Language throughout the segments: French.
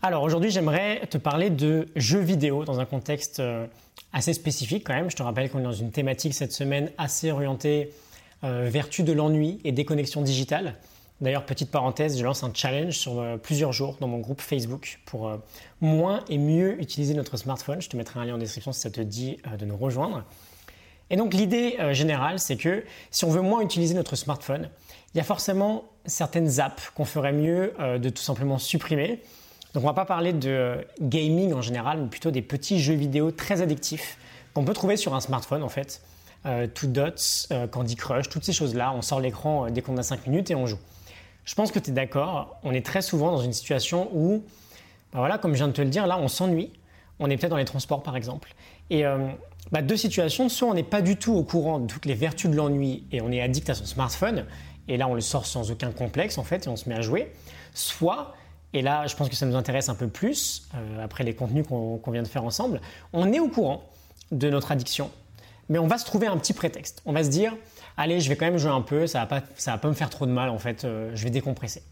Alors aujourd'hui, j'aimerais te parler de jeux vidéo dans un contexte euh, assez spécifique quand même. Je te rappelle qu'on est dans une thématique cette semaine assez orientée euh, vertu de l'ennui et déconnexion digitale. D'ailleurs, petite parenthèse, je lance un challenge sur euh, plusieurs jours dans mon groupe Facebook pour moins et mieux utiliser notre smartphone. Je te mettrai un lien en description si ça te dit de nous rejoindre. Et donc l'idée générale, c'est que si on veut moins utiliser notre smartphone, il y a forcément certaines apps qu'on ferait mieux de tout simplement supprimer donc on va pas parler de gaming en général, mais plutôt des petits jeux vidéo très addictifs qu'on peut trouver sur un smartphone en fait. Euh, Two Dots, euh, Candy Crush, toutes ces choses-là. On sort l'écran euh, dès qu'on a 5 minutes et on joue. Je pense que tu es d'accord, on est très souvent dans une situation où, bah voilà, comme je viens de te le dire, là on s'ennuie. On est peut-être dans les transports par exemple. Et bah, deux situations, soit on n'est pas du tout au courant de toutes les vertus de l'ennui et on est addict à son smartphone, et là on le sort sans aucun complexe en fait et on se met à jouer. Soit et là, je pense que ça nous intéresse un peu plus, euh, après les contenus qu'on vient de faire ensemble. On est au courant de notre addiction, mais on va se trouver un petit prétexte. On va se dire, allez, je vais quand même jouer un peu, ça va va pas me faire trop de mal, en fait, euh, je vais décompresser.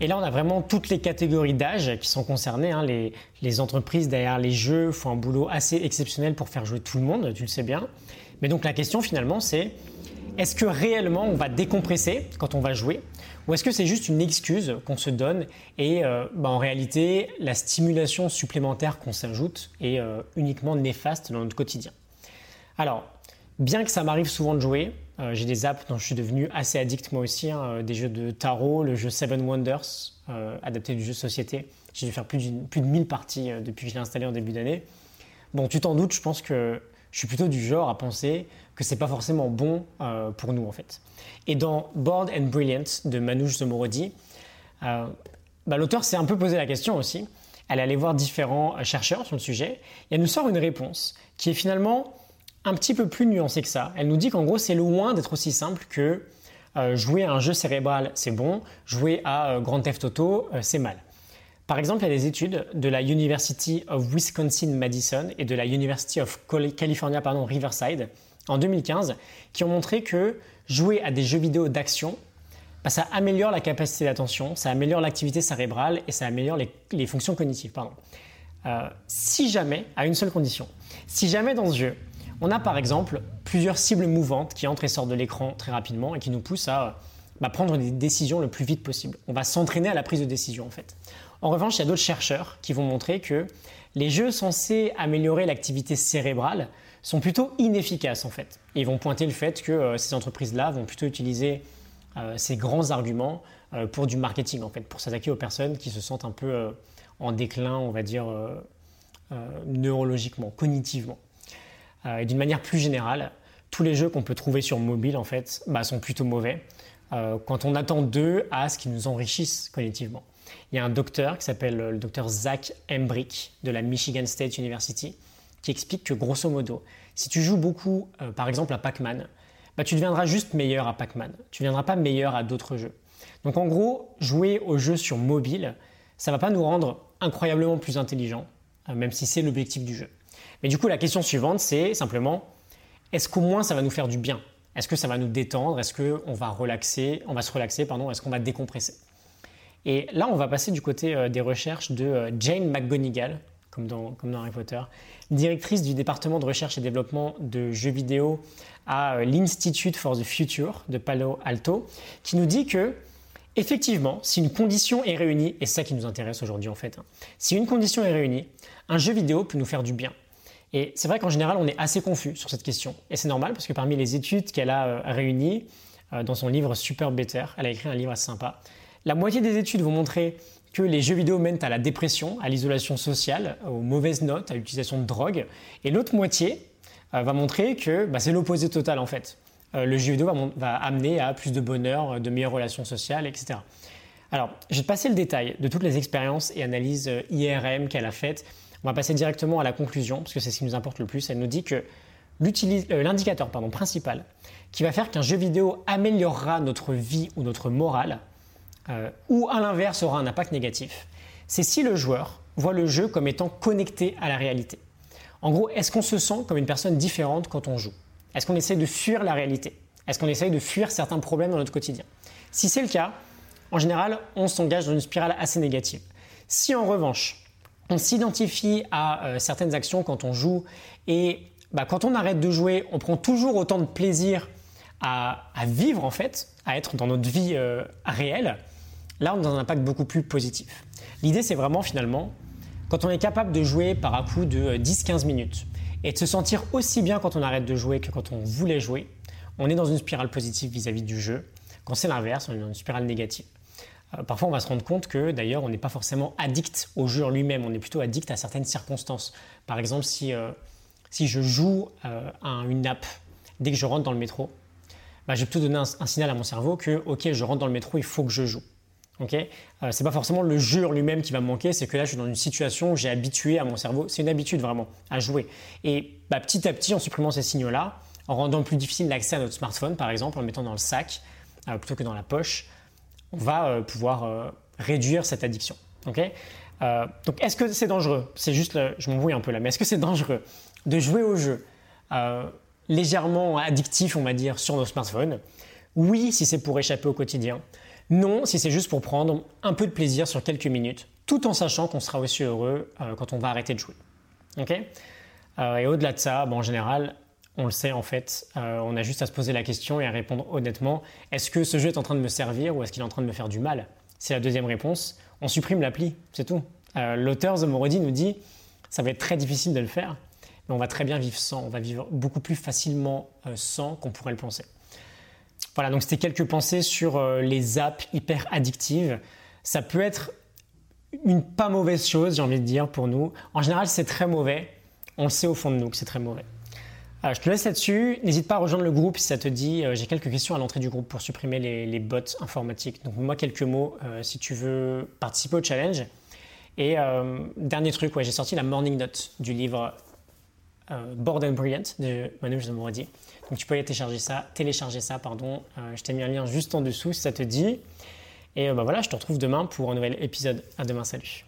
Et là, on a vraiment toutes les catégories d'âge qui sont concernées. Hein. Les, entreprises derrière les jeux font un boulot assez exceptionnel pour faire jouer tout le monde, tu le sais bien. Mais donc la question finalement, c'est est-ce que réellement on va décompresser quand on va jouer ou est-ce que c'est juste une excuse qu'on se donne et euh, bah, en réalité la stimulation supplémentaire qu'on s'ajoute est euh, uniquement néfaste dans notre quotidien? Alors, bien que ça m'arrive souvent de jouer, euh, j'ai des apps dont je suis devenu assez addict moi aussi, hein, des jeux de tarot, le jeu Seven Wonders, adapté du jeu société. J'ai dû faire plus, plus de 1000 parties depuis que je l'ai installé en début d'année. Bon, tu t'en doutes, je pense que je suis plutôt du genre à penser que c'est pas forcément bon euh, pour nous en fait. Et dans Bored and Brilliant de Manouche Zomorodi, euh, bah, l'auteur s'est un peu posé la question aussi. Elle est allée voir différents euh, chercheurs sur le sujet et elle nous sort une réponse qui est finalement un petit peu plus nuancée que ça. Elle nous dit qu'en gros c'est loin d'être aussi simple que jouer à un jeu cérébral c'est bon, jouer à Grand Theft Auto c'est mal. Par exemple, il y a des études de la University of Wisconsin-Madison et de la University of California Riverside en 2015 qui ont montré que jouer à des jeux vidéo d'action, bah, ça améliore la capacité d'attention, ça améliore l'activité cérébrale et ça améliore les, fonctions cognitives. Euh, si jamais, à une seule condition, si jamais dans ce jeu, on a par exemple plusieurs cibles mouvantes qui entrent et sortent de l'écran très rapidement et qui nous poussent à bah, prendre des décisions le plus vite possible. On va s'entraîner à la prise de décision en fait. En revanche, il y a d'autres chercheurs qui vont montrer que les jeux censés améliorer l'activité cérébrale sont plutôt inefficaces en fait. ils vont pointer le fait que euh, ces entreprises-là vont plutôt utiliser euh, ces grands arguments euh, pour du marketing en fait, pour s'attaquer aux personnes qui se sentent un peu en déclin, on va dire neurologiquement, cognitivement. et d'une manière plus générale, tous les jeux qu'on peut trouver sur mobile en fait bah, sont plutôt mauvais quand on attend d'eux à ce qu'ils nous enrichissent cognitivement. Il y a un docteur qui s'appelle le docteur Zach Embrick de la Michigan State University qui explique que grosso modo, si tu joues beaucoup, euh, par exemple à Pac-Man, bah, tu deviendras juste meilleur à Pac-Man. Tu ne deviendras pas meilleur à d'autres jeux. Donc en gros, jouer aux jeux sur mobile, ça va pas nous rendre incroyablement plus intelligents, euh, même si c'est l'objectif du jeu. Mais du coup, la question suivante, c'est simplement, est-ce qu'au moins ça va nous faire du bien Est-ce que ça va nous détendre? Est-ce qu'on va On va se relaxer, pardon Est-ce qu'on va décompresser? Et là, on va passer du côté euh, des recherches de euh, Jane McGonigal, comme dans, comme dans, Harry Potter, directrice du département de recherche et développement de jeux vidéo à euh, l'Institute for the Future de Palo Alto, qui nous dit que effectivement, si une condition est réunie, et c'est ça qui nous intéresse aujourd'hui en fait, hein, si une condition est réunie, un jeu vidéo peut nous faire du bien. Et c'est vrai qu'en général, on est assez confus sur cette question. Et c'est normal parce que parmi les études qu'elle a réunies dans son livre Super Better, elle a écrit un livre assez sympa, la moitié des études vont montrer que les jeux vidéo mènent à la dépression, à l'isolation sociale, aux mauvaises notes, à l'utilisation de drogue. Et l'autre moitié euh, va montrer que bah, c'est l'opposé total en fait. Euh, le jeu vidéo va, amener à plus de bonheur, euh, de meilleures relations sociales, etc. Alors, je vais passer le détail de toutes les expériences et analyses IRM qu'elle a faites. On va passer directement à la conclusion, parce que c'est ce qui nous importe le plus. Elle nous dit que l'indicateur principal qui va faire qu'un jeu vidéo améliorera notre vie ou notre morale, euh, ou à l'inverse aura un impact négatif, c'est si le joueur voit le jeu comme étant connecté à la réalité. En gros, est-ce qu'on se sent comme une personne différente quand on joue? Est-ce qu'on essaye de fuir la réalité? Est-ce qu'on essaye de fuir certains problèmes dans notre quotidien? Si c'est le cas, en général, on s'engage dans une spirale assez négative. Si en revanche, on s'identifie à certaines actions quand on joue et bah, quand on arrête de jouer, on prend toujours autant de plaisir à, vivre en fait, à être dans notre vie réelle, là on a un impact beaucoup plus positif. L'idée c'est vraiment finalement, quand on est capable de jouer par un coup de 10-15 minutes, et de se sentir aussi bien quand on arrête de jouer que quand on voulait jouer, on est dans une spirale positive vis-à-vis du jeu. Quand c'est l'inverse, on est dans une spirale négative. Euh, parfois, on va se rendre compte que d'ailleurs, on n'est pas forcément addict au jeu lui-même, on est plutôt addict à certaines circonstances. Par exemple, si, euh, je joue euh, à une app dès que je rentre dans le métro, bah, je vais plutôt donner un, signal à mon cerveau que, ok, je rentre dans le métro, il faut que je joue. Ok, euh, c'est pas forcément le jeu lui-même qui va me manquer, c'est que là je suis dans une situation où j'ai habitué à mon cerveau, c'est une habitude vraiment à jouer. Et bah, petit à petit, en supprimant ces signaux-là, en rendant plus difficile l'accès à notre smartphone par exemple, en le mettant dans le sac euh, plutôt que dans la poche, on va euh, pouvoir réduire cette addiction. Ok, donc est-ce que c'est dangereux? C'est juste, je m'embrouille un peu là, mais est-ce que c'est dangereux de jouer au jeu légèrement addictif, on va dire, sur nos smartphones? Oui, si c'est pour échapper au quotidien. Non, si c'est juste pour prendre un peu de plaisir sur quelques minutes, tout en sachant qu'on sera aussi heureux euh, quand on va arrêter de jouer. Euh, et au-delà de ça, en général, on le sait en fait, euh, on a juste à se poser la question et à répondre honnêtement, est-ce que ce jeu est en train de me servir ou est-ce qu'il est en train de me faire du mal? C'est la deuxième réponse. On supprime l'appli, c'est tout. L'auteur The Morodi nous dit, ça va être très difficile de le faire, mais on va très bien vivre sans, on va vivre beaucoup plus facilement sans qu'on pourrait le penser. Voilà, donc c'était quelques pensées sur euh, les apps hyper addictives. Ça peut être une pas mauvaise chose, j'ai envie de dire, pour nous. En général, c'est très mauvais. On le sait au fond de nous que c'est très mauvais. Euh, je te laisse là-dessus. N'hésite pas à rejoindre le groupe si ça te dit. Euh, j'ai quelques questions à l'entrée du groupe pour supprimer les, bots informatiques. Donc, moi, quelques mots si tu veux participer au challenge. Et dernier truc, j'ai sorti la morning note du livre Bored and Brilliant de Manu Zamoradi. Donc tu peux aller télécharger ça, télécharger ça pardon. Euh, je t'ai mis un lien juste en dessous si ça te dit. Et euh, bah voilà, je te retrouve demain pour un nouvel épisode. À demain, salut.